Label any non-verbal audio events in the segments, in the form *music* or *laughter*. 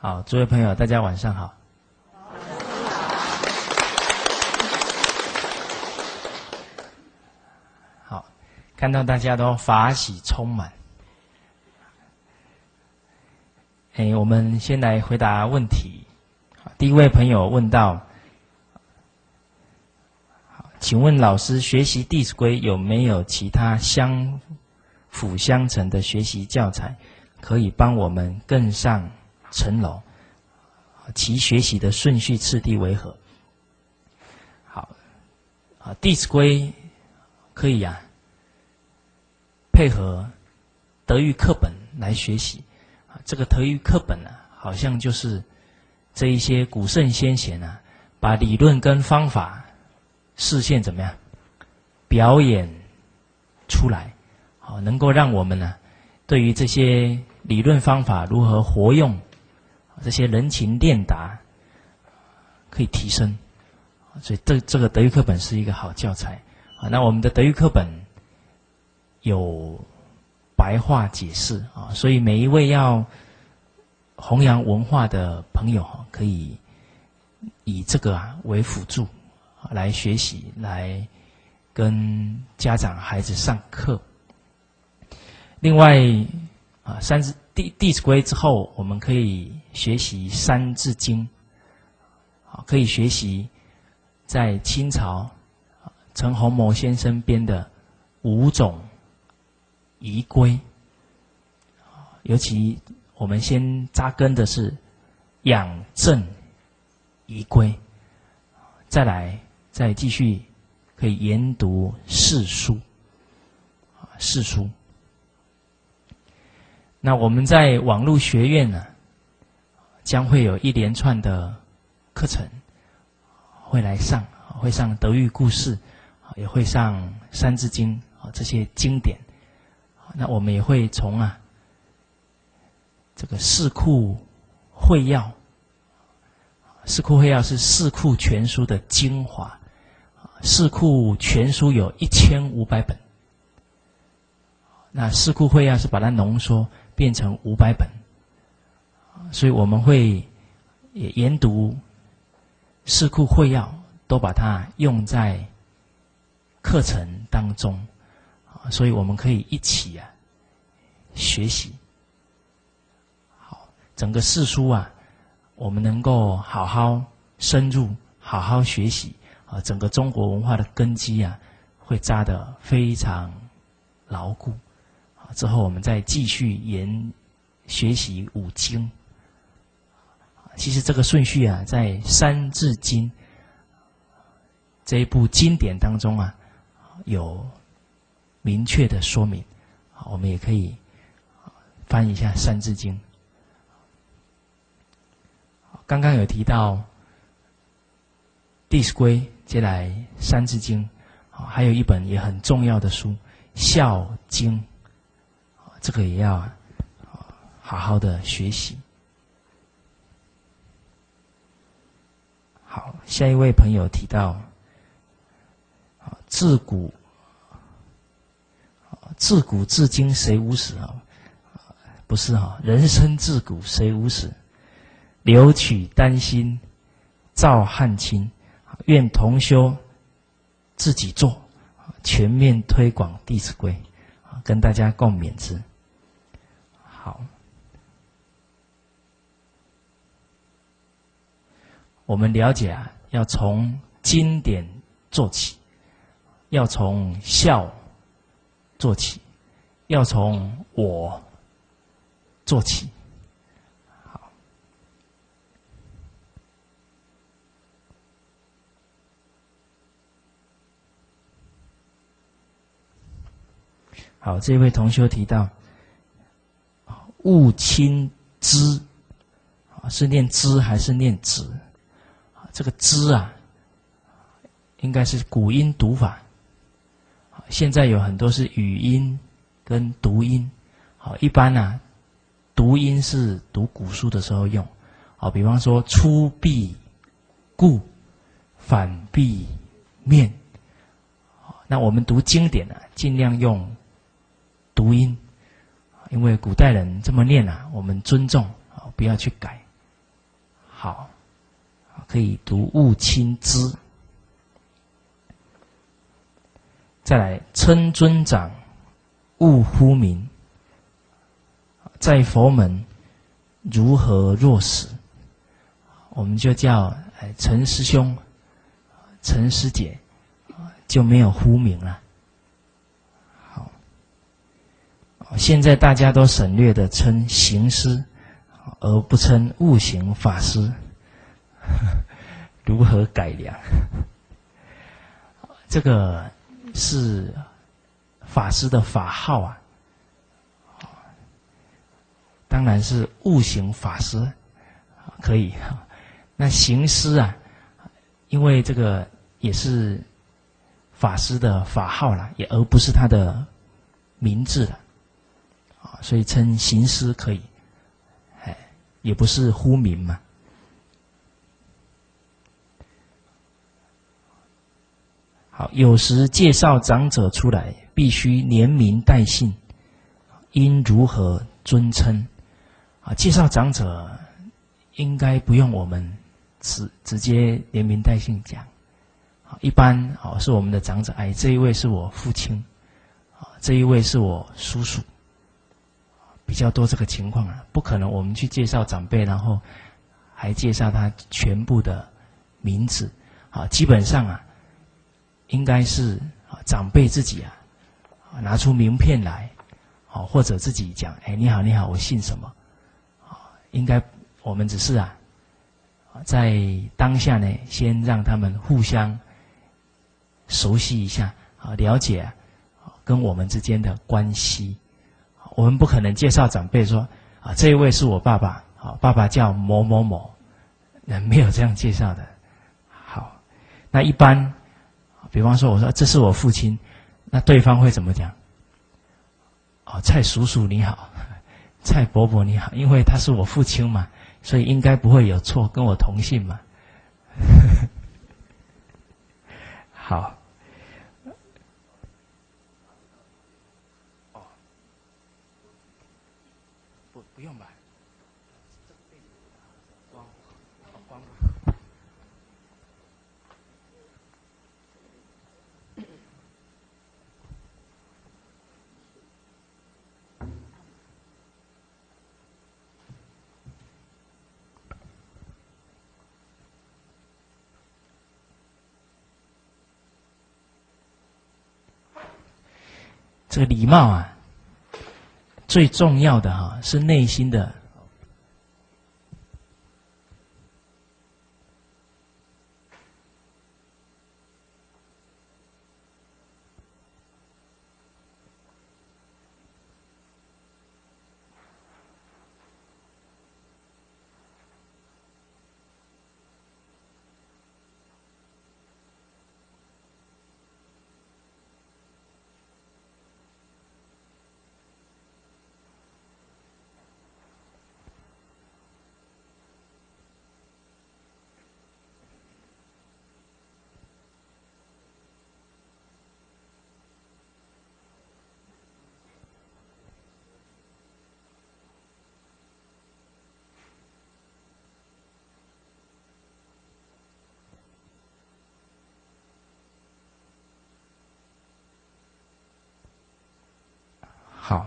好，诸位朋友，大家晚上好。好，看到大家都法喜充满。哎，我们先来回答问题。第一位朋友问到：请问老师，学习《弟子规》有没有其他相辅相成的学习教材，可以帮我们更上？层楼，其学习的顺序次第为何？好，啊，《弟子规》可以呀，配合德育课本来学习。啊，这个德育课本呢，好像就是这一些古圣先贤啊，把理论跟方法视线怎么样表演出来，好，能够让我们呢，对于这些理论方法如何活用。这些人情练达可以提升，所以这这个德育课本是一个好教材啊。那我们的德育课本有白话解释啊，所以每一位要弘扬文化的朋友可以以这个啊为辅助来学习，来跟家长孩子上课。另外啊，三字。弟弟子规之后，我们可以学习《三字经》，啊，可以学习在清朝陈洪谋先生编的五种仪规。尤其我们先扎根的是养正仪规，再来再继续可以研读四书，啊，四书。那我们在网络学院呢，将会有一连串的课程会来上，会上德育故事，也会上《三字经》啊这些经典。那我们也会从啊这个《四库会要》，《四库会要》是《四库全书》的精华，《四库全书》有一千五百本，那《四库会要》是把它浓缩。变成五百本，所以我们会研读《四库会要》，都把它用在课程当中，所以我们可以一起啊学习。好，整个四书啊，我们能够好好深入、好好学习啊，整个中国文化的根基啊，会扎得非常牢固。之后，我们再继续研学习五经。其实这个顺序啊，在《三字经》这一部经典当中啊，有明确的说明。我们也可以翻一下《三字经》。刚刚有提到《弟子规》，接来《三字经》，还有一本也很重要的书《孝经》。这个也要好好的学习。好，下一位朋友提到，自古自古至今谁无死啊？不是哈，人生自古谁无死？留取丹心照汗青，愿同修自己做，全面推广《弟子规》，跟大家共勉之。好，我们了解啊，要从经典做起，要从孝做起，要从我做起。好，好，这位同学提到。勿亲之，啊，是念之还是念子？这个之啊，应该是古音读法。现在有很多是语音跟读音。好，一般呢，读音是读古书的时候用。好，比方说出必故，反必面。那我们读经典呢，尽量用读音。因为古代人这么念啊，我们尊重啊，不要去改好，可以读勿亲之。再来称尊长，勿呼名。在佛门如何若死？我们就叫哎陈师兄、陈师姐，就没有呼名了。好，现在大家都省略的称行师，而不称悟行法师，如何改良？*laughs* 这个。是法师的法号啊，当然是悟行法师可以。那行师啊，因为这个也是法师的法号了，也而不是他的名字了啊，所以称行师可以，哎，也不是呼名嘛。好，有时介绍长者出来，必须连名带姓，应如何尊称？啊，介绍长者应该不用我们直直接连名带姓讲，啊，一般啊是我们的长者，哎，这一位是我父亲，啊，这一位是我叔叔，比较多这个情况啊，不可能我们去介绍长辈，然后还介绍他全部的名字，啊，基本上啊。应该是啊，长辈自己啊，拿出名片来，啊，或者自己讲，哎，你好，你好，我姓什么？啊，应该我们只是啊，在当下呢，先让他们互相熟悉一下，啊，了解啊跟我们之间的关系。我们不可能介绍长辈说，啊，这一位是我爸爸，啊，爸爸叫某某某，那没有这样介绍的。好，那一般。比方说，我说这是我父亲，那对方会怎么讲？哦，蔡叔叔你好，蔡伯伯你好，因为他是我父亲嘛，所以应该不会有错，跟我同姓嘛。*laughs* 好。这个礼貌啊，最重要的哈是内心的。好，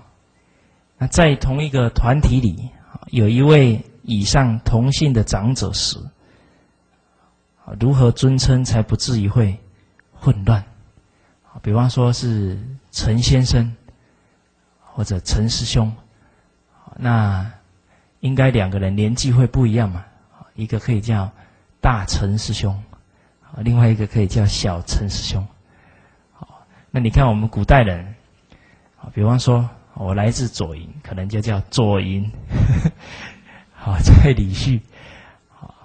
那在同一个团体里，有一位以上同姓的长者时，如何尊称才不至于会混乱？比方说是陈先生或者陈师兄，那应该两个人年纪会不一样嘛？一个可以叫大陈师兄，另外一个可以叫小陈师兄。好，那你看我们古代人。啊，比方说，我来自左营，可能就叫左营。*laughs* 好，在李旭，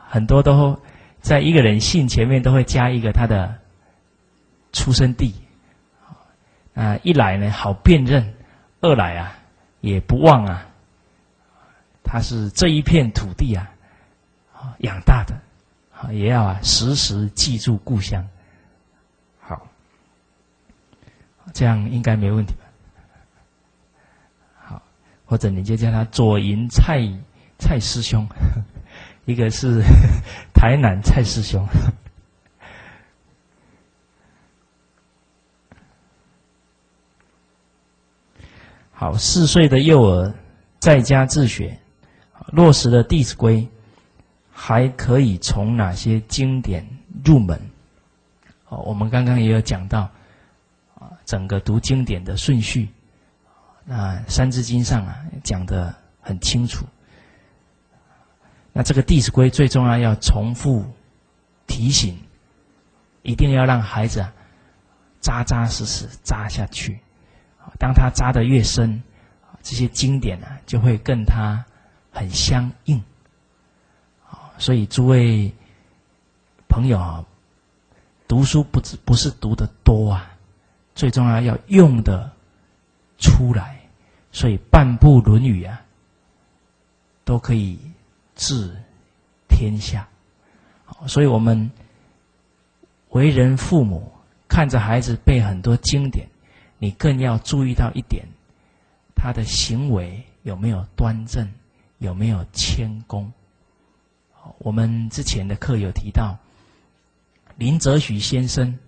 很多都在一个人姓前面都会加一个他的出生地。啊，一来呢好辨认，二来啊也不忘啊，他是这一片土地啊养大的，也要啊时时记住故乡。好，这样应该没问题吧？或者你就叫他左营蔡蔡师兄，*laughs* 一个是 *laughs* 台南蔡师兄。*laughs* 好，四岁的幼儿在家自学，落实了《弟子规》，还可以从哪些经典入门？哦，我们刚刚也有讲到，啊，整个读经典的顺序，那《三字经》上啊讲的很清楚。那这个《弟子规》最重要要重复提醒，一定要让孩子啊扎扎实实扎下去。当他扎的越深，这些经典呢就会跟他很相应。所以诸位朋友啊，读书不只不是读的多啊，最重要要用的出来。所以半部《论语》啊，都可以治天下。所以我们为人父母，看着孩子背很多经典。你更要注意到一点，他的行为有没有端正，有没有谦恭。我们之前的课有提到，林则徐先生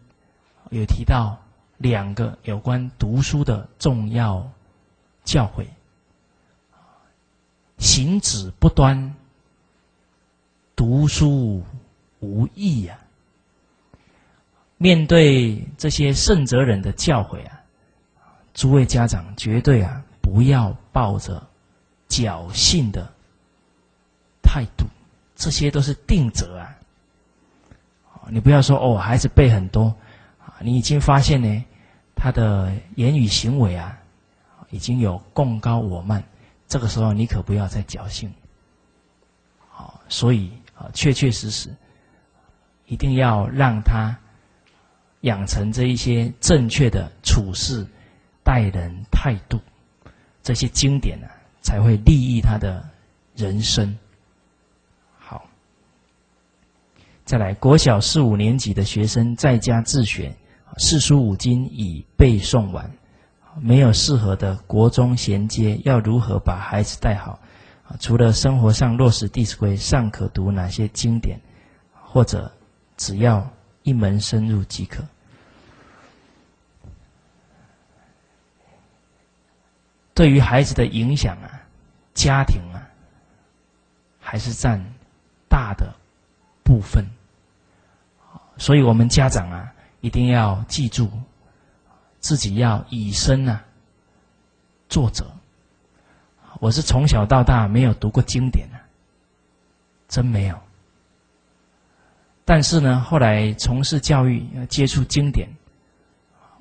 有提到两个有关读书的重要教诲：行止不端，读书无益呀。面对这些圣哲人的教诲啊。诸位家长，绝对啊，不要抱着侥幸的态度，这些都是定则啊。你不要说哦，孩子背很多，你已经发现呢，他的言语行为啊，已经有共高我慢，这个时候你可不要再侥幸。好，所以啊，确确实实，一定要让他养成这一些正确的处事。待人态度，这些经典呢，才会利益他的人生。好，再来，国小四五年级的学生在家自学，四书五经已背诵完，没有适合的国中衔接，要如何把孩子带好？除了生活上落实《弟子规》，尚可读哪些经典？或者只要一门深入即可？对于孩子的影响啊，家庭啊，还是占大的部分。所以，我们家长啊，一定要记住，自己要以身啊作则。我是从小到大没有读过经典啊，真没有。但是呢，后来从事教育，接触经典，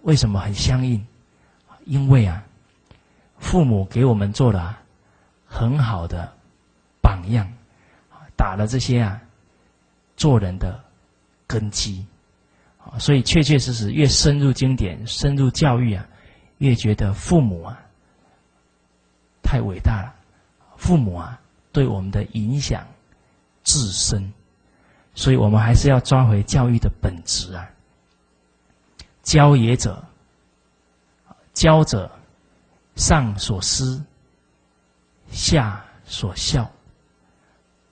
为什么很相应？因为啊。父母给我们做了很好的榜样，打了这些啊做人的根基，所以确确实实越深入经典、深入教育啊，越觉得父母啊太伟大了。父母啊对我们的影响至深，所以我们还是要抓回教育的本质啊。教也者，教者。上所思，下所效。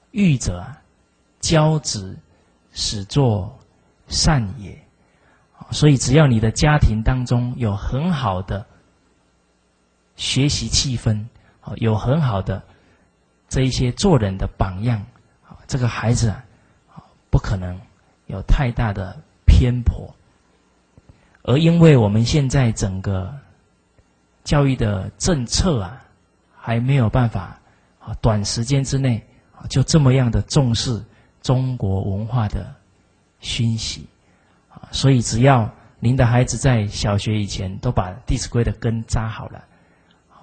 育者教子，始作善也。所以，只要你的家庭当中有很好的学习气氛，有很好的这一些做人的榜样，这个孩子啊，不可能有太大的偏颇。而因为我们现在整个。教育的政策啊，还没有办法啊，短时间之内啊，就这么样的重视中国文化的熏习，所以只要您的孩子在小学以前都把《弟子规》的根扎好了，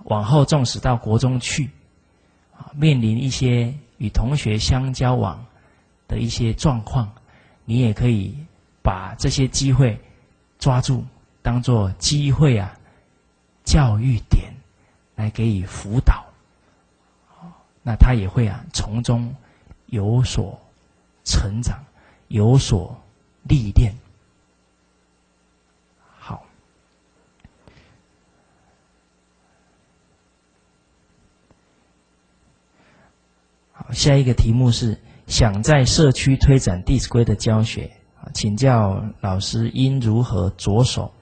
往后纵使到国中去啊，面临一些与同学相交往的一些状况，你也可以把这些机会抓住，当做机会啊。教育点来给予辅导，那他也会啊从中有所成长，有所历练。好，好，下一个题目是想在社区推展《弟子规》的教学，请教老师应如何着手？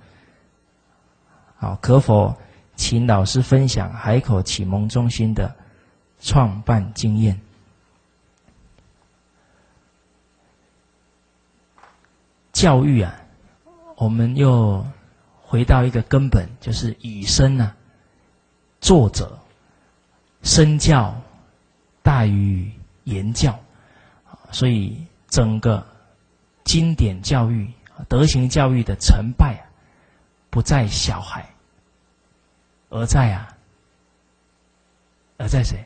好，可否请老师分享海口启蒙中心的创办经验？教育啊，我们又回到一个根本，就是以身啊，作者身教大于言教，所以整个经典教育、德行教育的成败，不在小孩，而在啊，而在谁？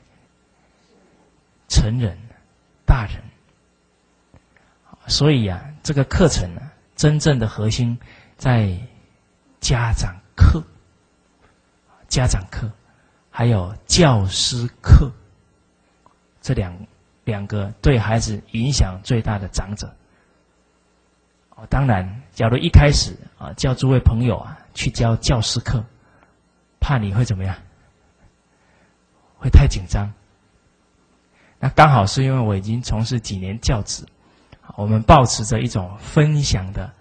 成人、大人。所以啊，这个课程呢，真正的核心在家长课、家长课，还有教师课这两两个对孩子影响最大的长者。哦，当然，假如一开始啊，叫诸位朋友啊去教教师课，怕你会怎么样？会太紧张。那刚好是因为我已经从事几年教职。我们保持着一种分享的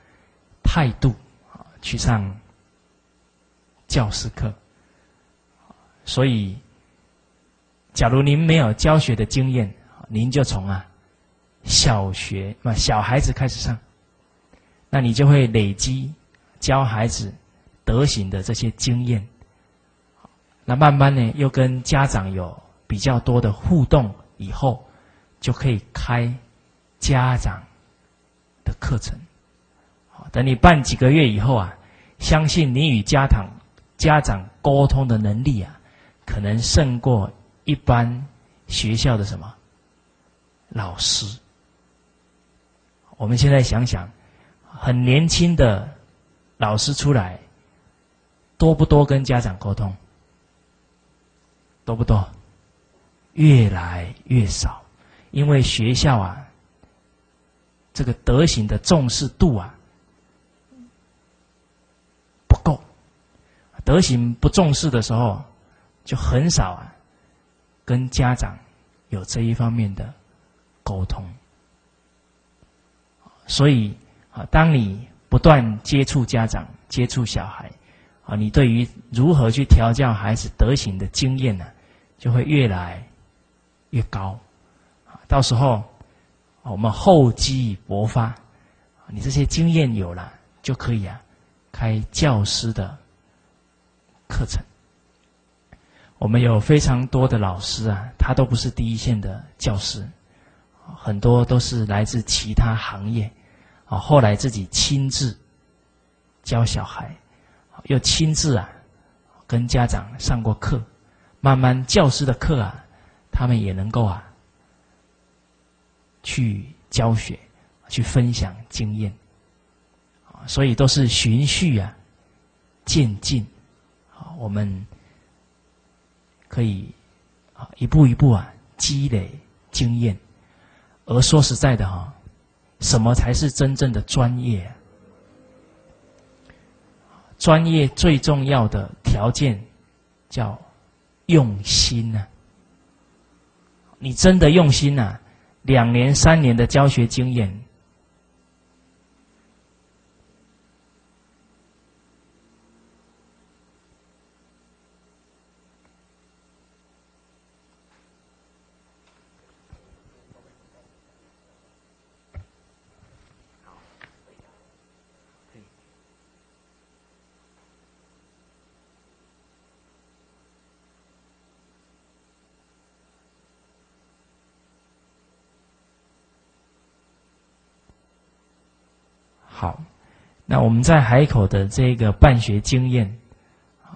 态度啊，去上教师课。所以，假如您没有教学的经验，您就从啊小学嘛小孩子开始上，那你就会累积教孩子德行的这些经验。那慢慢呢，又跟家长有比较多的互动以后，就可以开。家长的课程，好，等你办几个月以后啊，相信你与家长家长沟通的能力啊，可能胜过一般学校的什么老师。我们现在想想，很年轻的老师出来，多不多跟家长沟通？多不多？越来越少，因为学校啊。这个德行的重视度啊不够，德行不重视的时候，就很少啊跟家长有这一方面的沟通。所以啊，当你不断接触家长、接触小孩啊，你对于如何去调教孩子德行的经验呢，就会越来越高。到时候。我们厚积薄发，你这些经验有了，就可以啊，开教师的课程。我们有非常多的老师啊，他都不是第一线的教师，很多都是来自其他行业，啊，后来自己亲自教小孩，又亲自啊跟家长上过课，慢慢教师的课啊，他们也能够啊。去教学，去分享经验，啊，所以都是循序啊，渐进，啊，我们可以啊一步一步啊积累经验。而说实在的哈，什么才是真正的专业？专业最重要的条件叫用心呐。你真的用心呐？两年、三年的教学经验。好，那我们在海口的这个办学经验，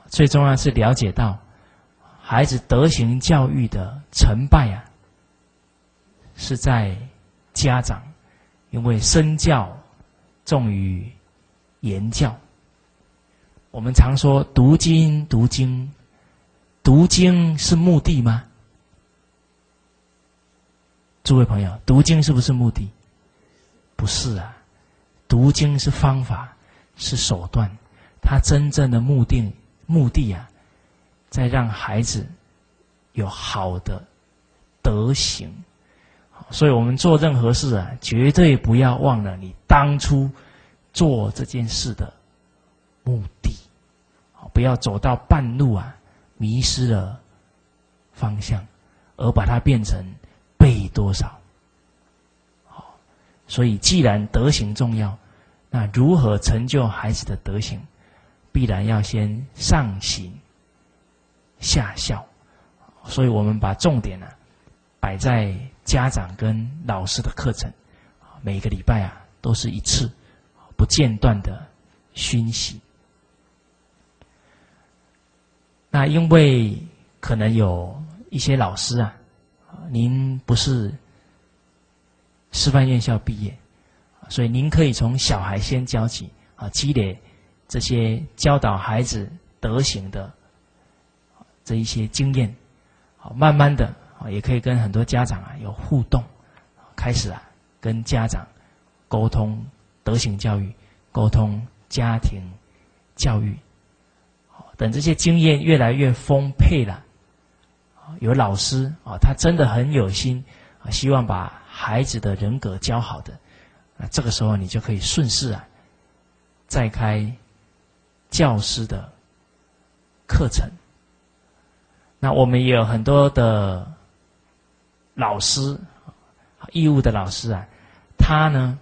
最重要是了解到孩子德行教育的成败啊，是在家长，因为身教重于言教。我们常说读经读经，读经是目的吗？诸位朋友，读经是不是目的？不是啊。读经是方法，是手段，它真正的目的目的啊，在让孩子有好的德行，所以我们做任何事啊，绝对不要忘了你当初做这件事的目的，不要走到半路啊，迷失了方向，而把它变成背多少。所以既然德行重要，那如何成就孩子的德行，必然要先上行下效。所以我们把重点呢摆在。家长跟老师的课程，每个礼拜啊都是一次不间断的熏习。那因为可能有一些老师啊，您不是师范院校毕业，所以您可以从小孩先教起啊，积累这些教导孩子德行的这一些经验，好，慢慢的。啊，也可以跟很多家长啊有互动，开始啊跟家长沟通德行教育，沟通家庭教育。好等这些经验越来越丰沛了，有老师啊，他真的很有心啊，希望把孩子的人格教好的，那这个时候你就可以顺势啊，再开教师的课程。那我们也有很多的。老师，义务的老师啊，他呢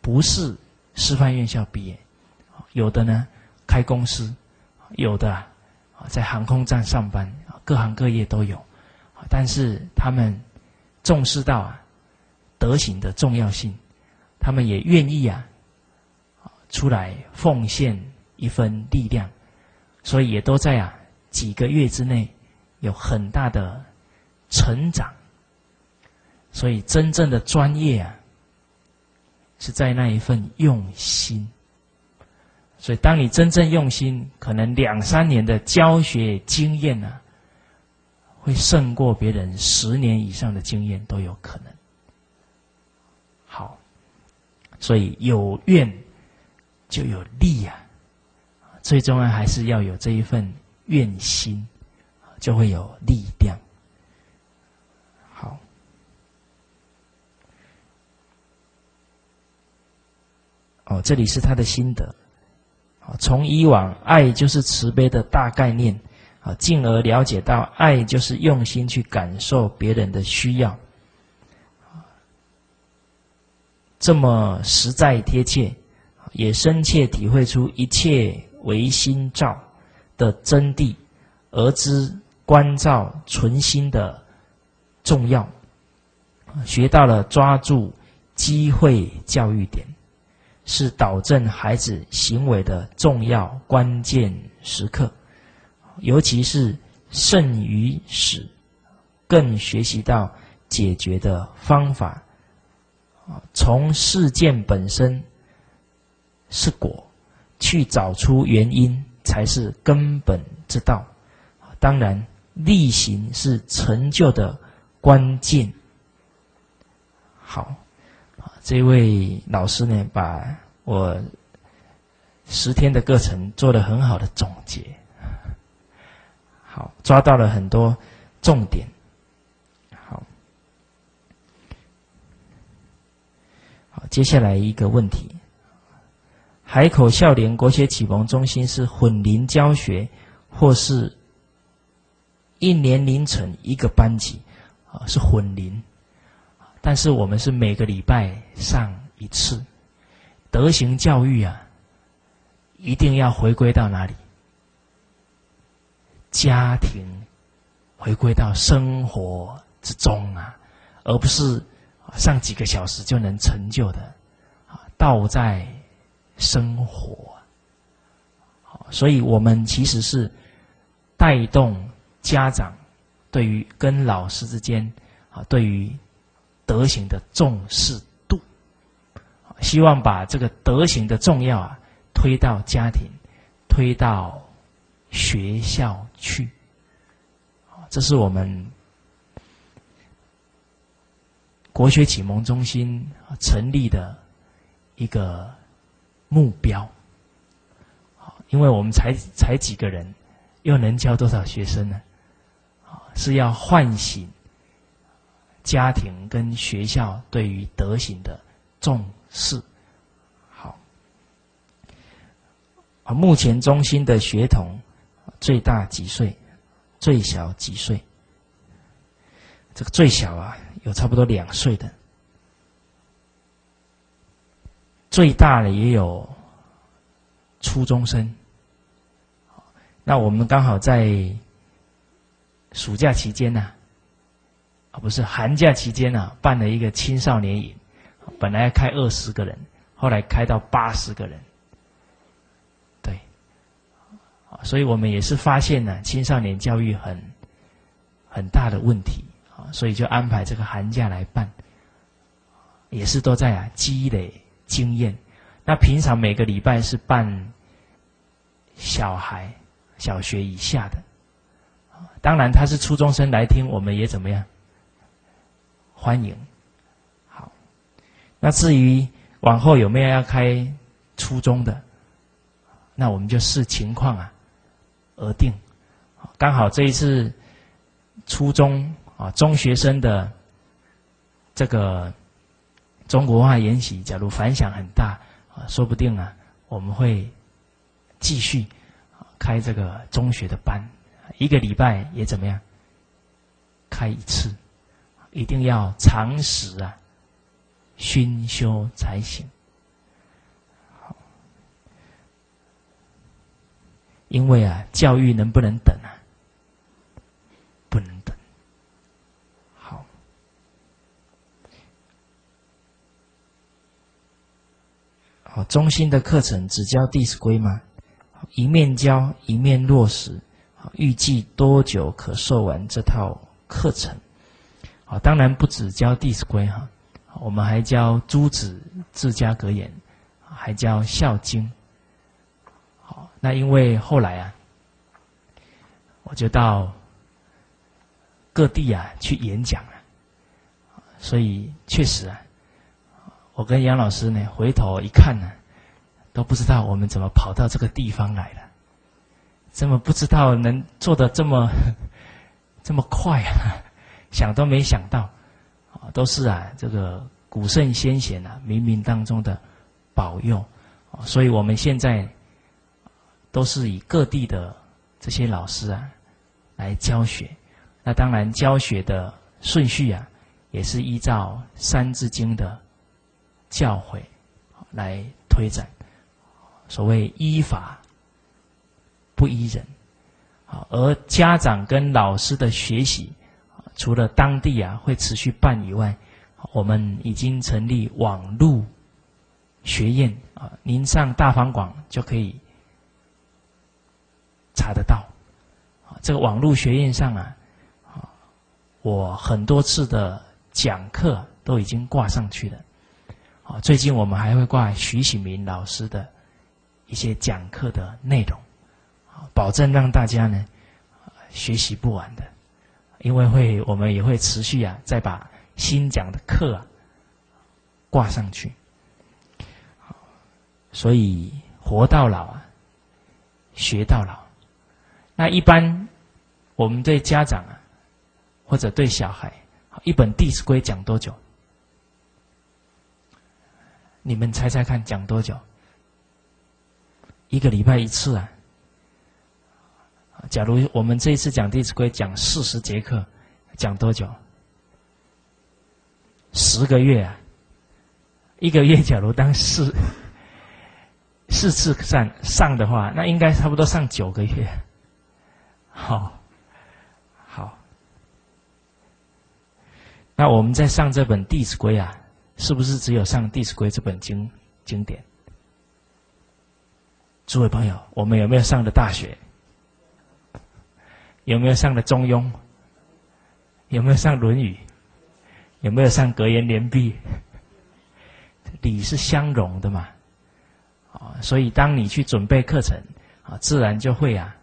不是师范院校毕业，有的呢开公司，有的啊在航空站上班，各行各业都有，但是他们重视到啊德行的重要性，他们也愿意啊出来奉献一份力量，所以也都在啊几个月之内有很大的成长。所以，真正的专业啊，是在那一份用心。所以，当你真正用心，可能两三年的教学经验呢，会胜过别人十年以上的经验都有可能。好，所以有愿就有力呀。最重要还是要有这一份愿心，就会有力量。好哦，这里是他的心得。从以往爱就是慈悲的大概念，啊，进而了解到爱就是用心去感受别人的需要，这么实在贴切，也深切体会出一切唯心造的真谛，而知关照存心的重要，学到了抓住机会教育点。是导正孩子行为的重要关键时刻，尤其是胜于始，更学习到解决的方法。啊，从事件本身是果，去找出原因才是根本之道。当然，力行是成就的关键。好。这位老师呢，把我十天的课程做了很好的总结，好抓到了很多重点。好，好，接下来一个问题：海口孝联国学启蒙中心是混龄教学，或是一年龄层一个班级？啊，是混龄。但是我们是每个礼拜上一次德行教育啊，一定要回归到哪里？家庭，回归到生活之中啊，而不是上几个小时就能成就的啊，道在生活。所以我们其实是带动家长对于跟老师之间啊，对于。德行的重视度，希望把这个德行的重要啊推到家庭，推到学校去，这是我们国学启蒙中心成立的一个目标。因为我们才才几个人，又能教多少学生呢？是要唤醒。家庭跟学校对于德行的重视。好，啊，目前中心的学童最大几岁？最小几岁？这个最小啊，有差不多两岁的，最大的也有初中生。那我们刚好在暑假期间呢，啊，不是寒假期间呢，办了一个青少年营，本来要开二十个人，后来开到八十个人，对，所以我们也是发现呢，青少年教育很很大的问题。所以就安排这个寒假来办，也是都在啊积累经验。那平常每个礼拜是办小孩小学以下的，当然他是初中生来听，我们也怎么样欢迎。好，那至于往后有没有要开初中的，那我们就视情况啊而定。刚好这一次初中。啊，中学生的这个中国话研习，假如反响很大啊，说不定啊，我们会继续开这个中学的班，一个礼拜也怎么样？开一次，一定要常时啊熏修才行。因为啊，教育能不能等啊？不能等。哦，中心的课程只教《弟子规》吗？一面教一面落实。预计多久可授完这套课程？啊，当然不只教《弟子规》哈，我们还教《诸子治家格言》，还教《孝经》。好，那因为后来啊，我就到各地啊去演讲了，所以确实啊。我跟杨老师呢，回头一看呢，都不知道我们怎么跑到这个地方来了，这么不知道能做的这么 *laughs* 这么快啊，想都没想到，啊，都是啊这个古圣先贤啊冥冥当中的保佑，所以我们现在都是以各地的这些老师啊来教学，那当然教学的顺序啊，也是依照《三字经》的。教诲来推展，所谓依法不依人，啊，而家长跟老师的学习，除了当地啊会持续办以外，我们已经成立网络学院啊，您上大方广就可以查得到，这个网络学院上，啊，我很多次的讲课都已经挂上去了。啊，最近我们还会挂徐启明老师的一些讲课的内容，啊，保证让大家呢学习不完的，因为会我们也会持续啊，再把新讲的课啊挂上去，所以活到老啊，学到老。那一般我们对家长啊，或者对小孩，一本《弟子规》讲多久？你们猜猜看，讲多久？一个礼拜一次啊！假如我们这一次讲《弟子规》讲四十节课，讲多久？十个月啊！一个月假如当四四次上上的话，那应该差不多上九个月。好，好。那我们在上这本《弟子规》啊。是不是只有上《弟子规》这本经经典？诸位朋友，我们有没有上的大学？有没有上的中庸？有没有上《论语》？有没有上格言联璧？礼是相容的嘛？啊，所以当你去准备课程啊，自然就会啊，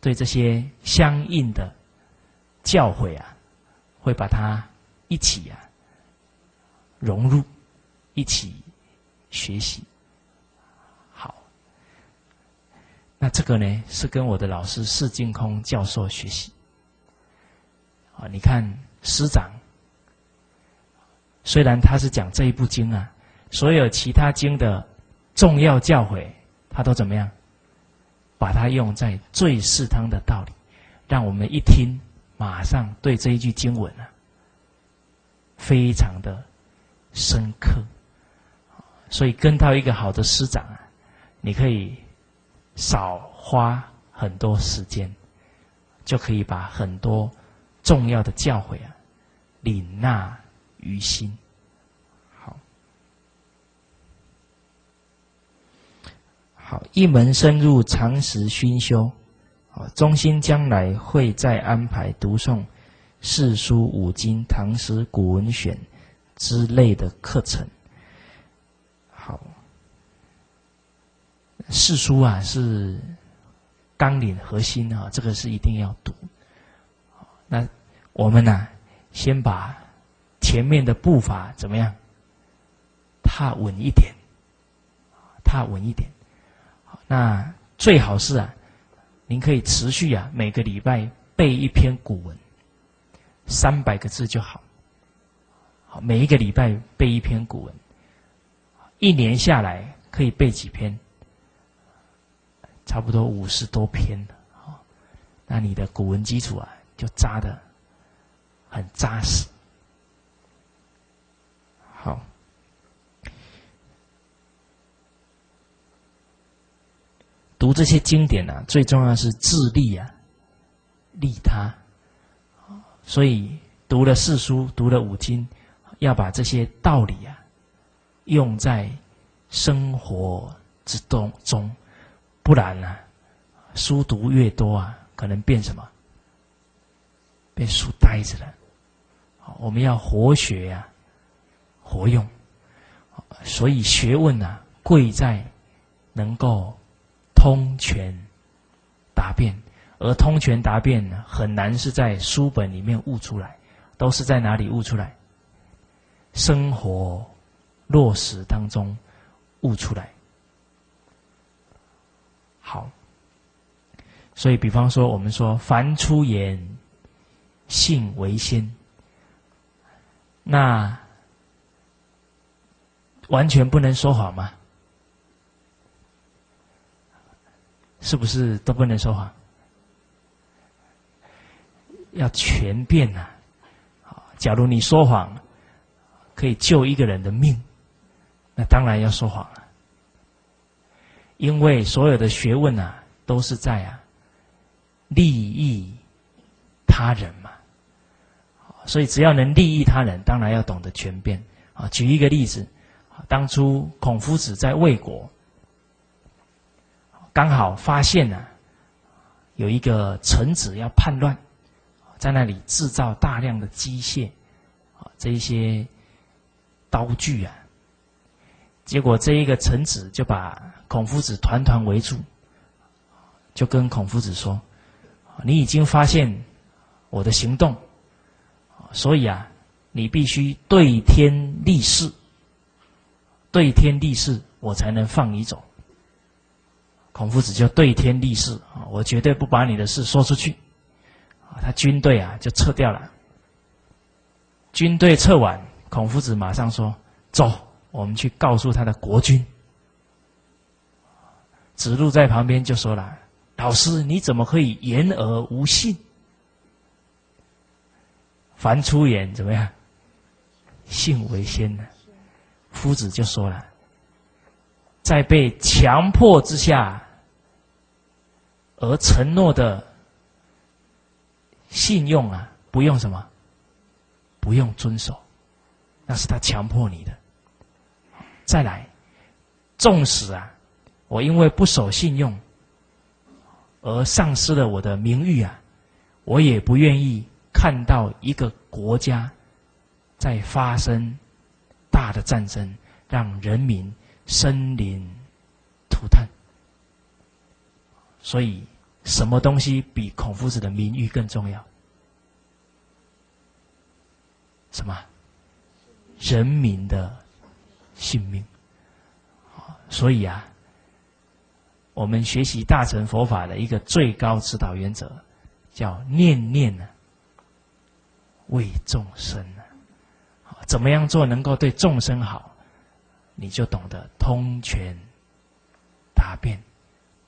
对这些相应的教诲啊，会把它一起啊。融入，一起学习，好。那这个呢，是跟我的老师释净空教授学习。啊，你看师长虽然他是讲这一部经啊，所有其他经的重要教诲，他都怎么样？把它用在最适当的道理，让我们一听，马上对这一句经文啊，非常的深刻。所以跟到一个好的师长啊，你可以少花很多时间，就可以把很多重要的教诲啊，领纳。于心，好，好一门深入，常时熏修，好，中心将来会再安排读诵四书五经、唐诗古文选之类的课程。好，四书啊是纲领核心啊，这个是一定要读。那我们呢，先把。前面的步伐怎么样？踏稳一点，踏稳一点。那最好是啊，您可以持续啊，每个礼拜背一篇古文，三百个字就好。每一个礼拜背一篇古文，一年下来可以背几篇？差不多五十多篇好，那你的古文基础啊，就扎的很扎实。好，读这些经典啊，最重要是自利啊，利他。所以读了四书，读了五经，要把这些道理啊，用在生活之中中，不然呢，书读越多啊，可能变什么？变书呆子了。我们要活学呀。活用，所以学问啊，贵在能够通权答辩，而通权答辩呢，很难是在书本里面悟出来，都是在哪里悟出来？生活落实当中悟出来。好，所以比方说，我们说凡出言，信为先，那。完全不能说谎吗？是不是都不能说谎？要全变呐！假如你说谎可以救一个人的命，那当然要说谎了。因为所有的学问啊，都是在啊利益他人嘛。所以只要能利益他人，当然要懂得全变啊。举一个例子。当初孔夫子在魏国，刚好发现呢，有一个臣子要叛乱，在那里制造大量的机械，啊，这一些刀具啊，结果这一个臣子就把孔夫子团团围住，就跟孔夫子说：“你已经发现我的行动，所以啊，你必须对天立誓。”对天立誓，我才能放你走。孔夫子就对天立誓啊，我绝对不把你的事说出去。啊，他军队啊就撤掉了。军队撤完，孔夫子马上说：“走，我们去告诉他的国君。”子路在旁边就说了：“老师，你怎么可以言而无信？凡出言怎么样？信为先呢？”夫子就说了，在被强迫之下而承诺的信用啊，不用什么，不用遵守，那是他强迫你的。再来，纵使啊，我因为不守信用而丧失了我的名誉啊，我也不愿意看到一个国家在发生。大的战争让人民生灵涂炭，所以什么东西比孔夫子的名誉更重要？什么？人民的性命。所以啊，我们学习大乘佛法的一个最高指导原则，叫念念呢为众生呢。怎么样做能够对众生好，你就懂得通权达变，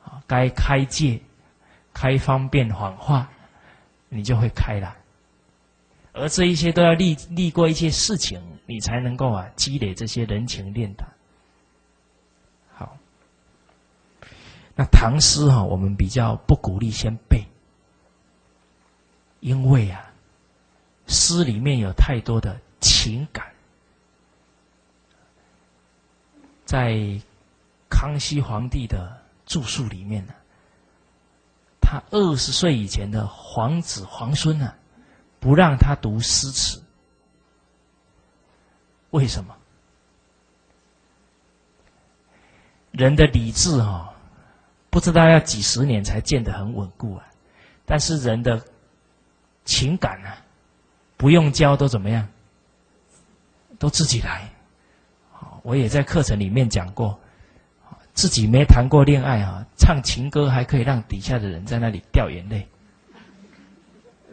啊，该开戒、开方便谎话，你就会开了。而这一些都要历历过一些事情，你才能够啊积累这些人情练达。好，那唐诗哈，我们比较不鼓励先背，因为啊，诗里面有太多的情感。在康熙皇帝的著述里面呢，他二十岁以前的皇子皇孙呢。不让他读诗词，为什么？人的理智啊，不知道要几十年才建得很稳固啊。但是人的情感呢，不用教都怎么样，都自己来。我也在课程里面讲过，自己没谈过恋爱啊，唱情歌还可以让底下的人在那里掉眼泪，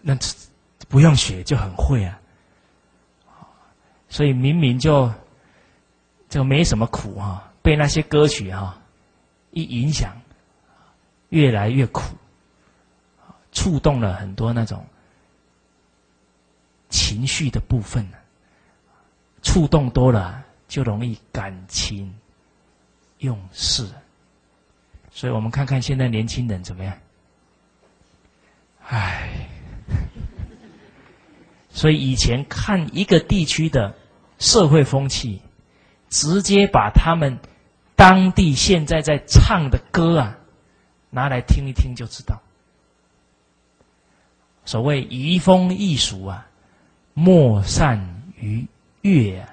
那。不用学就很会啊，所以明明就就没什么苦啊，被那些歌曲哈一影响，越来越苦，触动了很多那种情绪的部分，触动多了就容易感情用事，所以我们看看现在年轻人怎么样，唉。所以以前看一个地区的社会风气，直接把他们当地现在在唱的歌啊拿来听一听就知道。所谓移风易俗啊，莫善于乐啊。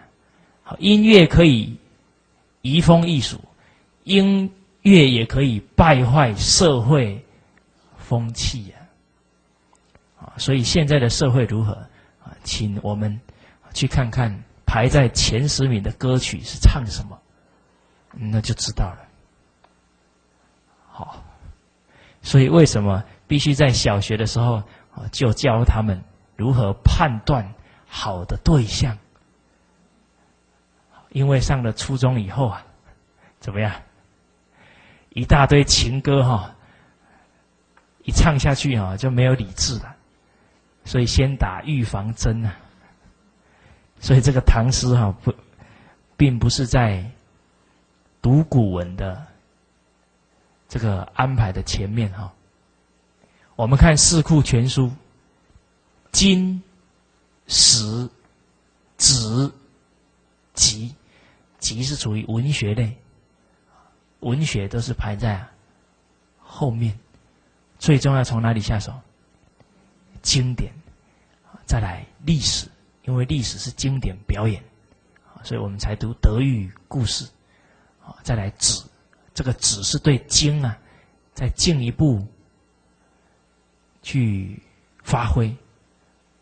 好，音乐可以移风易俗，音乐也可以败坏社会风气呀。啊，所以现在的社会如何？请我们去看看排在前十名的歌曲是唱什么，那就知道了。好，所以为什么必须在小学的时候就教他们如何判断好的对象？因为上了初中以后啊，怎么样？一大堆情歌哈，一唱下去啊就没有理智了。所以先打预防针啊！所以这个唐诗哈不，并不是在读古文的这个安排的前面哈。我们看《四库全书》，经、史、子、集，集是属于文学类，文学都是排在后面。最终要从哪里下手？经典，再来历史，因为历史是经典表演，所以我们才读德育故事，啊，再来指，这个指是对经啊，再进一步去发挥，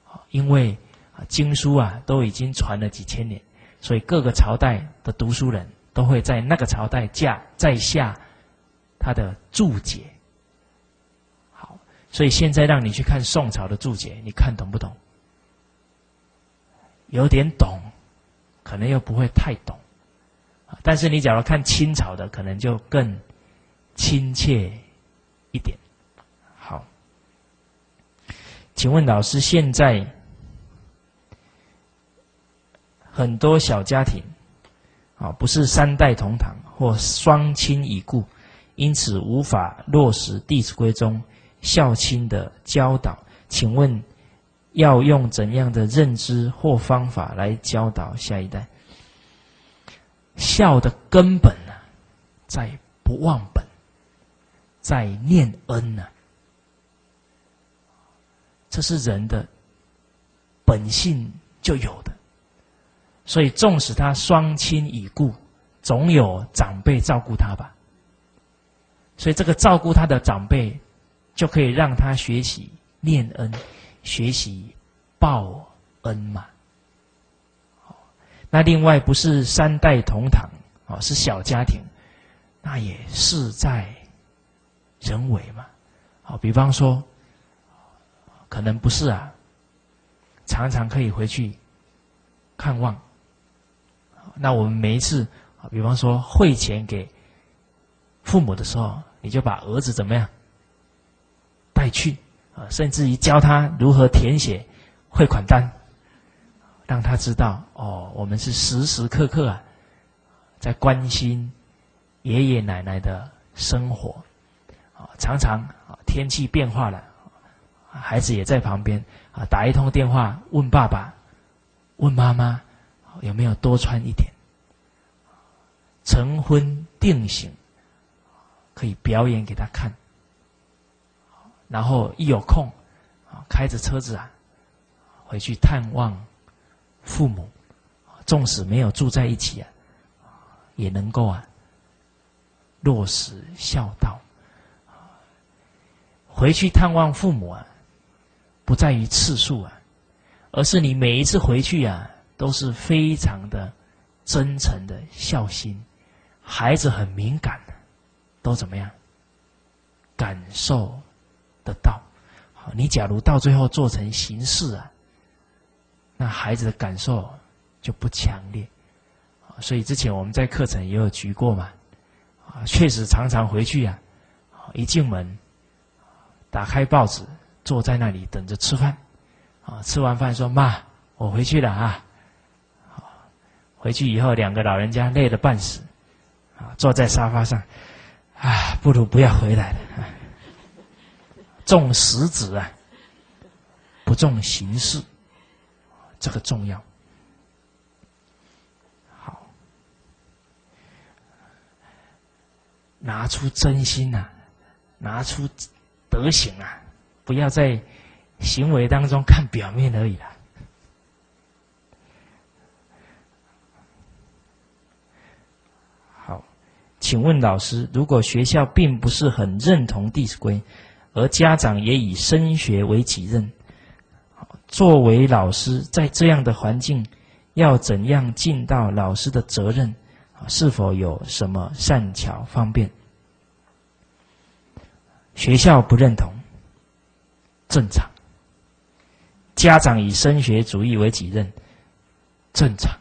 啊因为啊经书啊都已经传了几千年，所以各个朝代的读书人都会在那个朝代架在下他的注解。所以现在让你去看宋朝的注解，你看懂不懂？有点懂，可能又不会太懂。但是你假如看清朝的，可能就更亲切一点。好，请问老师，现在很多小家庭啊，不是三代同堂或双亲已故，因此无法落实《弟子规》中。孝亲的教导，请问要用怎样的认知或方法来教导下一代？孝的根本呢，在不忘本，在念恩呢。这是人的本性就有的，所以纵使他双亲已故，总有长辈照顾他吧。所以这个照顾他的长辈。就可以让他学习念恩，学习报恩嘛。那另外不是三代同堂哦，是小家庭，那也事在人为嘛。好，比方说，可能不是啊，常常可以回去看望。那我们每一次，比方说汇钱给父母的时候，你就把儿子怎么样带去甚至于教他如何填写汇款单，让他知道哦，我们是时时刻刻啊在关心爷爷奶奶的生活啊，常常啊天气变化了，孩子也在旁边啊，打一通电话问爸爸，问妈妈。有没有多穿一点？成婚定型，可以表演给他看。然后一有空，啊，开着车子啊，回去探望父母。纵使没有住在一起啊，也能够啊，落实孝道。回去探望父母啊，不在于次数啊，而是你每一次回去啊。都是非常的真诚的孝心，孩子很敏感的，都怎么样感受得到？好，你假如到最后做成形式啊，那孩子的感受就不强烈。所以之前我们在课程也有举过嘛，啊，确实常常回去呀，一进门，打开报纸，坐在那里等着吃饭，啊，吃完饭说妈，我回去了啊。回去以后，两个老人家累得半死，啊，坐在沙发上，啊，不如不要回来了。重实质啊，不重形式，这个重要。好，拿出真心呐，拿出德行啊，不要在行为当中看表面而已了。请问老师，如果学校并不是很认同《弟子规》，而家长也以升学为己任，作为老师，在这样的环境，要怎样尽到老师的责任？是否有什么善巧方便？学校不认同，正常；家长以升学主义为己任，正常。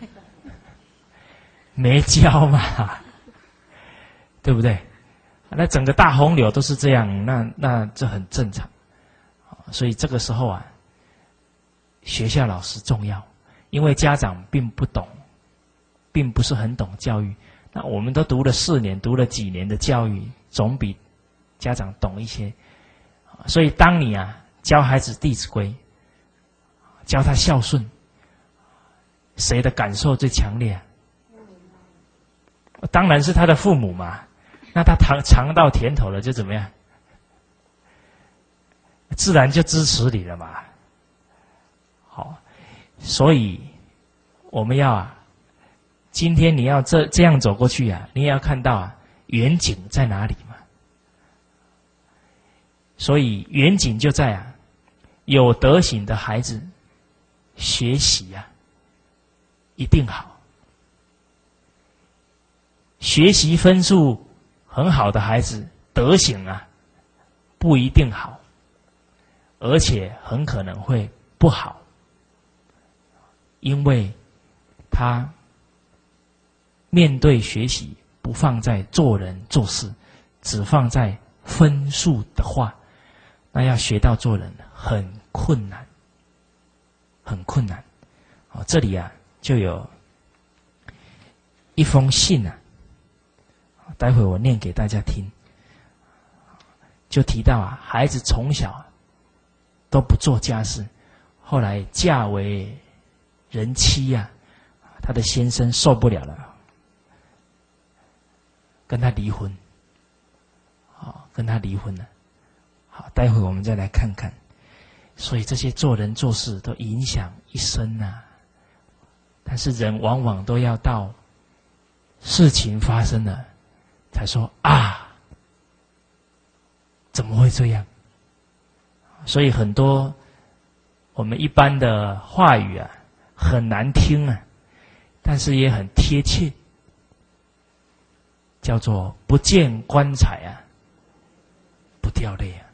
*laughs* 没教嘛？对不对？那整个大洪流都是这样，那那这很正常。所以这个时候啊，学校老师重要，因为家长并不懂，并不是很懂教育。那我们都读了四年，读了几年的教育，总比家长懂一些。所以当你啊教孩子《弟子规》，教他孝顺，谁的感受最强烈？当然是他的父母嘛。那他尝尝到甜头了，就怎么样？自然就支持你了嘛。好，所以我们要啊，今天你要这这样走过去啊，你也要看到啊，远景在哪里嘛。所以远景就在啊，有德行的孩子学习啊，一定好，学习分数。很好的孩子德行啊，不一定好，而且很可能会不好，因为他面对学习不放在做人做事，只放在分数的话，那要学到做人很困难，很困难。哦，这里啊就有一封信啊。待会我念给大家听，就提到啊，孩子从小都不做家事，后来嫁为人妻呀，他的先生受不了了，跟他离婚，好，跟他离婚了。好，待会我们再来看看，所以这些做人做事都影响一生呐。但是人往往都要到事情发生了。才说啊，怎么会这样？所以很多我们一般的话语啊，很难听啊，但是也很贴切，叫做“不见棺材啊，不掉泪啊”。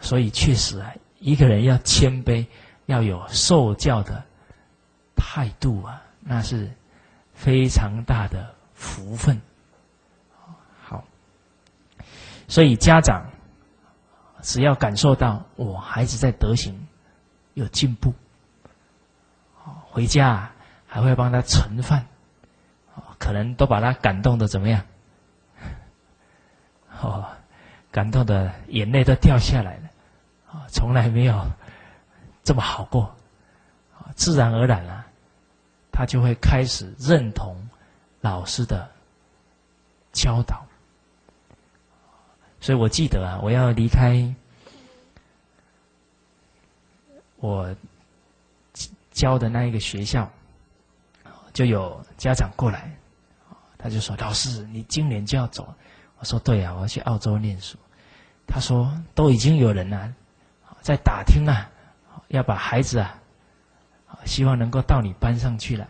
所以确实啊，一个人要谦卑，要有受教的态度啊，那是非常大的福分。好，所以家长只要感受到我孩子在德行有进步，回家还会帮他盛饭，可能都把他感动的怎么样？*laughs* 哦，感动的眼泪都掉下来了，啊，从来没有这么好过，啊，自然而然啊，他就会开始认同老师的教导。所以我记得啊，我要离开我教的那一个学校，就有家长过来，他就说：“老师，你今年就要走。”我说对啊，我要去澳洲念书。他说都已经有人啊，在打听啊，要把孩子啊，希望能够到你班上去了。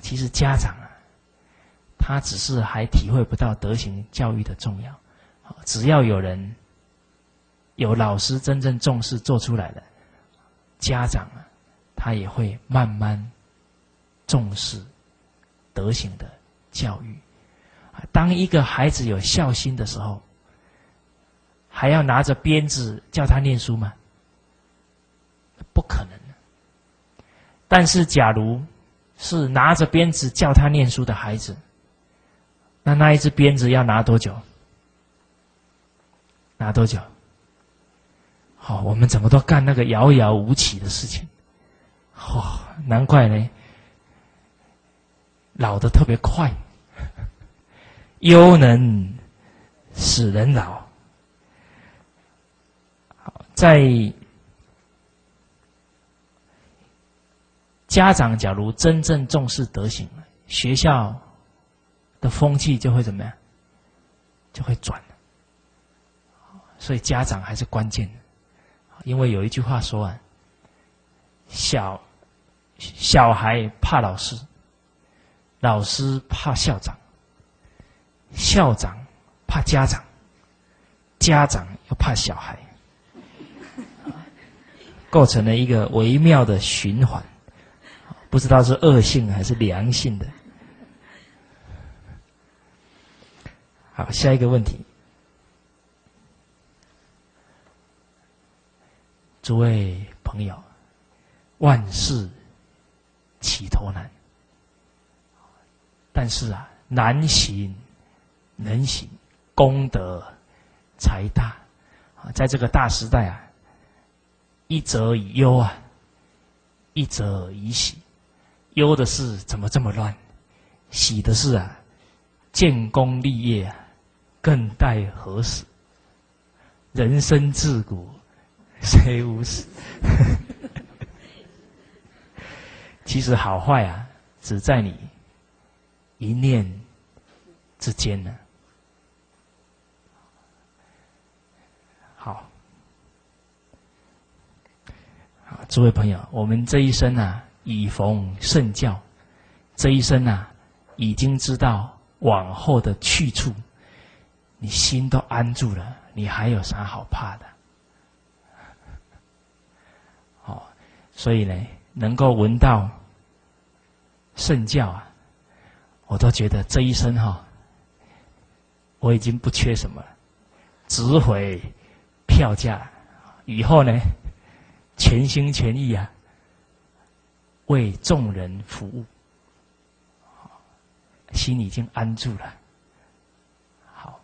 其实家长啊，他只是还体会不到德行教育的重要。只要有人有老师真正重视做出来的，家长啊，他也会慢慢重视德行的教育。当一个孩子有孝心的时候，还要拿着鞭子叫他念书吗？不可能。但是，假如是拿着鞭子叫他念书的孩子，那那一只鞭子要拿多久？拿多久？好，我们怎么都干那个遥遥无期的事情？哦，难怪呢，老的特别快。忧能使人老。好，在家长假如真正重视德行，学校的风气就会怎么样？就会转。所以家长还是关键的，因为有一句话说啊：“小小孩怕老师，老师怕校长。”校长怕家长，家长又怕小孩，*laughs* 构成了一个微妙的循环，不知道是恶性还是良性的。好，下一个问题，诸位朋友，万事起头难，但是啊，难行。能行，功德才大啊！在这个大时代啊，一则以忧啊，一则以喜。忧的是怎么这么乱？喜的是啊，建功立业啊，更待何时？人生自古谁无死？其实好坏啊，只在你一念之间呢。好，诸位朋友，我们这一生啊，已逢圣教，这一生啊，已经知道往后的去处，你心都安住了，你还有啥好怕的？好，所以呢，能够闻到圣教啊，我都觉得这一生哈，我已经不缺什么了，只悔。票价，以后呢，全心全意啊，为众人服务，心已经安住了。好，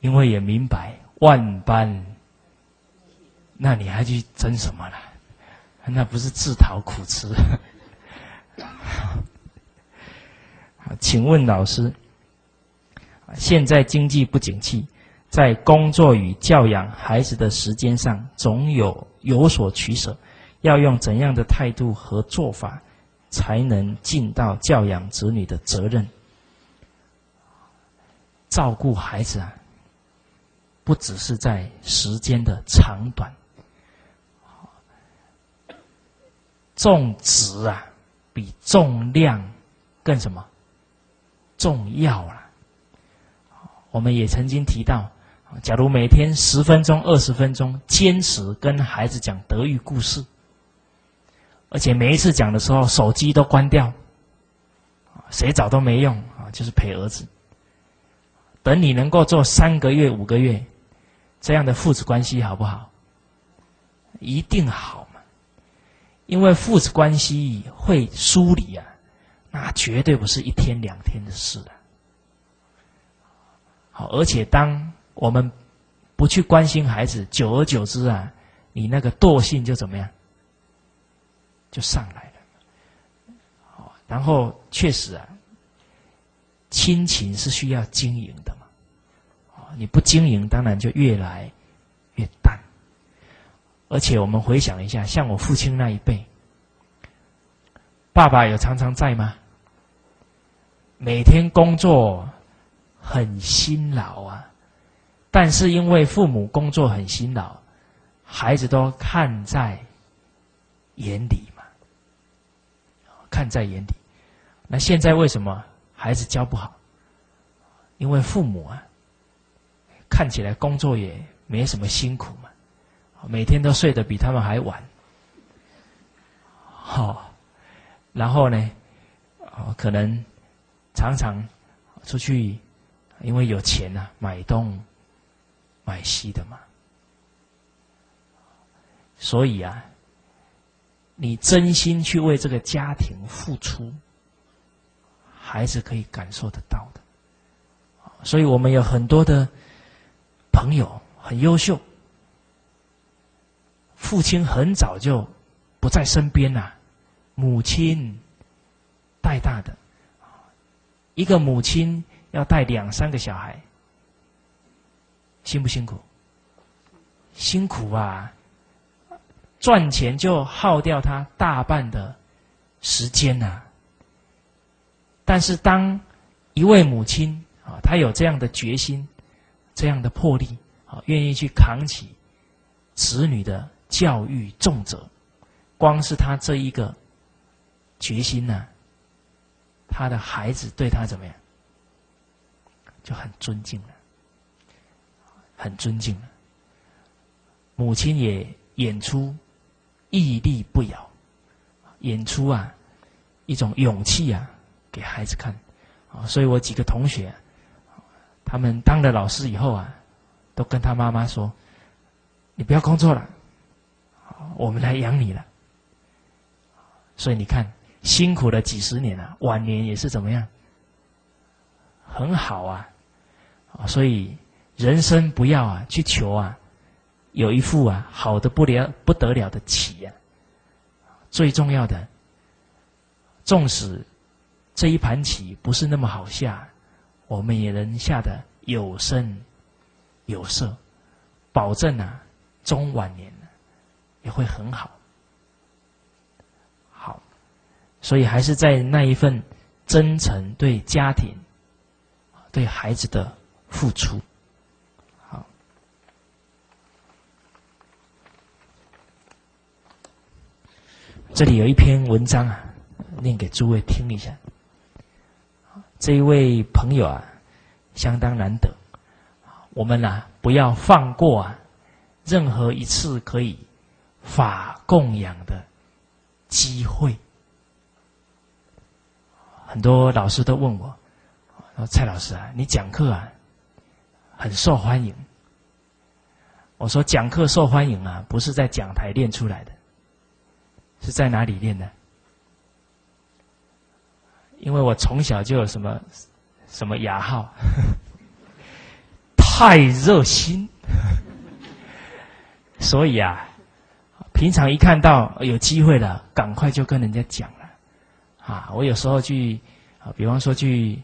因为也明白万般，那你还去争什么了？那不是自讨苦吃。请问老师，现在经济不景气。在工作与教养孩子的时间上，总有有所取舍。要用怎样的态度和做法，才能尽到教养子女的责任？照顾孩子啊，不只是在时间的长短，重质啊，比重量更什么重要了？我们也曾经提到。假如每天十分钟、二十分钟，坚持跟孩子讲德育故事，而且每一次讲的时候，手机都关掉，谁找都没用啊，就是陪儿子。等你能够做三个月、五个月，这样的父子关系好不好？一定好！因为父子关系会疏离啊，那绝对不是一天两天的事了。好，而且当我们不去关心孩子，久而久之啊，你那个惰性就怎么样？就上来了。好，然后确实啊，亲情是需要经营的嘛。啊，你不经营，当然就越来越淡。而且我们回想一下，像我父亲那一辈，爸爸有常常在吗？每天工作。很辛劳啊，但是因为父母工作很辛劳，孩子都看在眼里嘛，看在眼里。那现在为什么孩子教不好？因为父母啊，看起来工作也没什么辛苦嘛，每天都睡得比他们还晚。好，然后呢，哦，可能常常出去。因为有钱呐，买东买西的嘛，所以啊，你真心去为这个家庭付出，孩子可以感受得到的。所以我们有很多的朋友很优秀，父亲很早就不在身边呐，母亲带大的，一个母亲。要带两三个小孩，辛不辛苦？辛苦啊！赚钱就耗掉他大半的时间呐。但是，当一位母亲啊，她有这样的决心、这样的魄力啊，愿意去扛起子女的教育重责，光是他这一个决心呢，他的孩子对他怎么样？就很尊敬了，很尊敬了。母亲也演出屹立不摇，演出啊一种勇气啊给孩子看啊。所以我几个同学，他们当了老师以后啊，都跟他妈妈说：“你不要工作了，我们来养你了。”所以你看，辛苦了几十年了，晚年也是怎么样？很好啊。啊，所以人生不要啊去求啊，有一副啊好的不了不得了的棋呀。最重要的，纵使这一盘棋不是那么好下，我们也能下的有声有色，保证啊中晚年也会很好。好，所以还是在那一份真诚对家庭、对孩子的。付出，好。这里有一篇文章啊，念给诸位听一下。这一位朋友啊，相当难得。我们呐，不要放过啊，任何一次可以法供养的机会。很多老师都问我，说蔡老师啊，你讲课啊？很受欢迎。我说讲课受欢迎啊，不是在讲台练出来的，是在哪里练的？因为我从小就有什么什么雅号，*laughs* 太热心，*laughs* 所以啊，平常一看到有机会了，赶快就跟人家讲了。啊，我有时候去啊，比方说去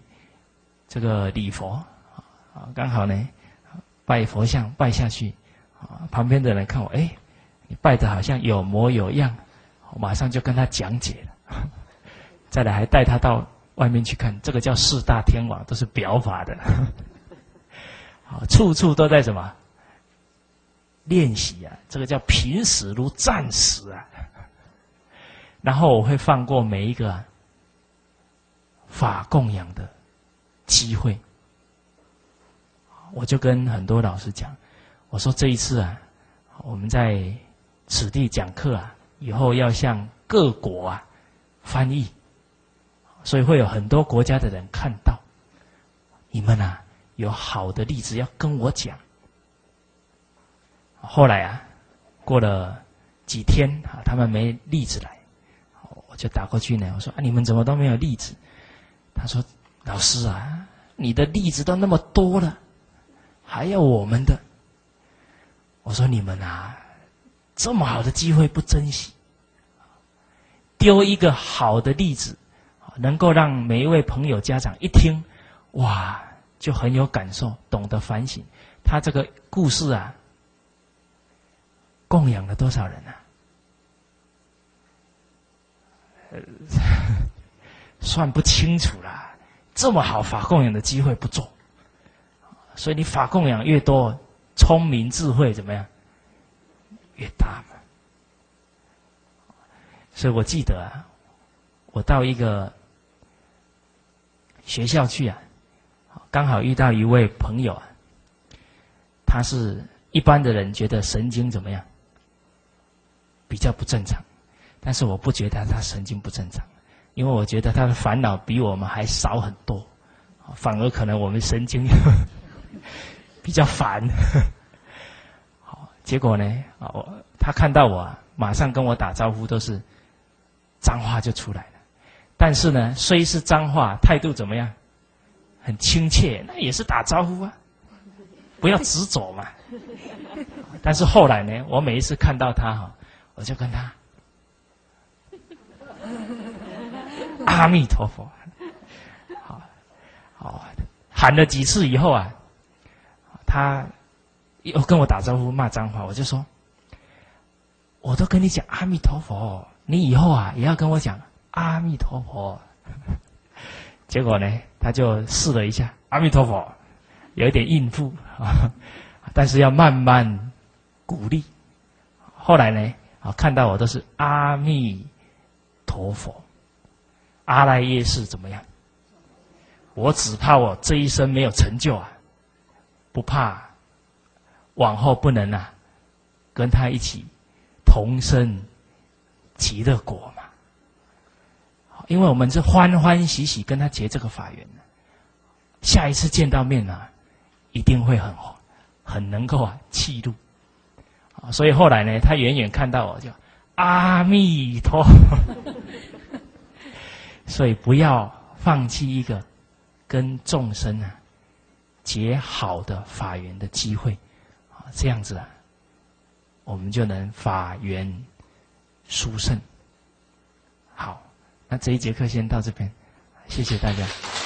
这个礼佛。啊，刚好呢，拜佛像拜下去，啊，旁边的人看我，哎，你拜的好像有模有样，我马上就跟他讲解了，*laughs* 再来还带他到外面去看，这个叫四大天王，都是表法的，*laughs* 啊，处处都在什么练习啊，这个叫平时如战时啊，然后我会放过每一个法供养的机会。我就跟很多老师讲，我说这一次啊，我们在此地讲课啊，以后要向各国啊翻译，所以会有很多国家的人看到你们啊有好的例子要跟我讲。后来啊，过了几天啊，他们没例子来，我就打过去呢。我说啊，你们怎么都没有例子？他说：“老师啊，你的例子都那么多了，还要我们的？”我说：“你们啊，这么好的机会不珍惜，丢一个好的例子，能够让每一位朋友家长一听，哇，就很有感受，懂得反省。他这个故事啊。”供养了多少人啊？*laughs* 算不清楚啦。这么好法供养的机会不做，所以你法供养越多，聪明智慧怎么样越大嘛？所以我记得啊，我到一个学校去啊，刚好遇到一位朋友啊，他是一般的人觉得神经怎么样？比较不正常，但是我不觉得他神经不正常，因为我觉得他的烦恼比我们还少很多，反而可能我们神经 *laughs* 比较烦。*laughs* 好，结果呢，啊，我他看到我，马上跟我打招呼，都是脏话就出来了。但是呢，虽是脏话，态度怎么样？很亲切，那也是打招呼啊，不要执着嘛。但是后来呢，我每一次看到他哈。我就跟他，阿弥陀佛，好，好喊了几次以后啊，他又跟我打招呼骂脏话，我就说，我都跟你讲阿弥陀佛，你以后啊也要跟我讲阿弥陀佛。结果呢，他就试了一下阿弥陀佛，有一点应付啊，*laughs* 但是要慢慢鼓励。后来呢？啊，看到我都是阿弥陀佛，阿赖耶识怎么样？我只怕我这一生没有成就啊，不怕往后不能啊，跟他一起同生极乐国嘛。因为我们是欢欢喜喜跟他结这个法缘下一次见到面呢，一定会很很能够啊气度。所以后来呢，他远远看到我就阿弥陀，所以不要放弃一个跟众生啊结好的法缘的机会啊，这样子啊，我们就能法缘殊胜。好，那这一节课先到这边，谢谢大家。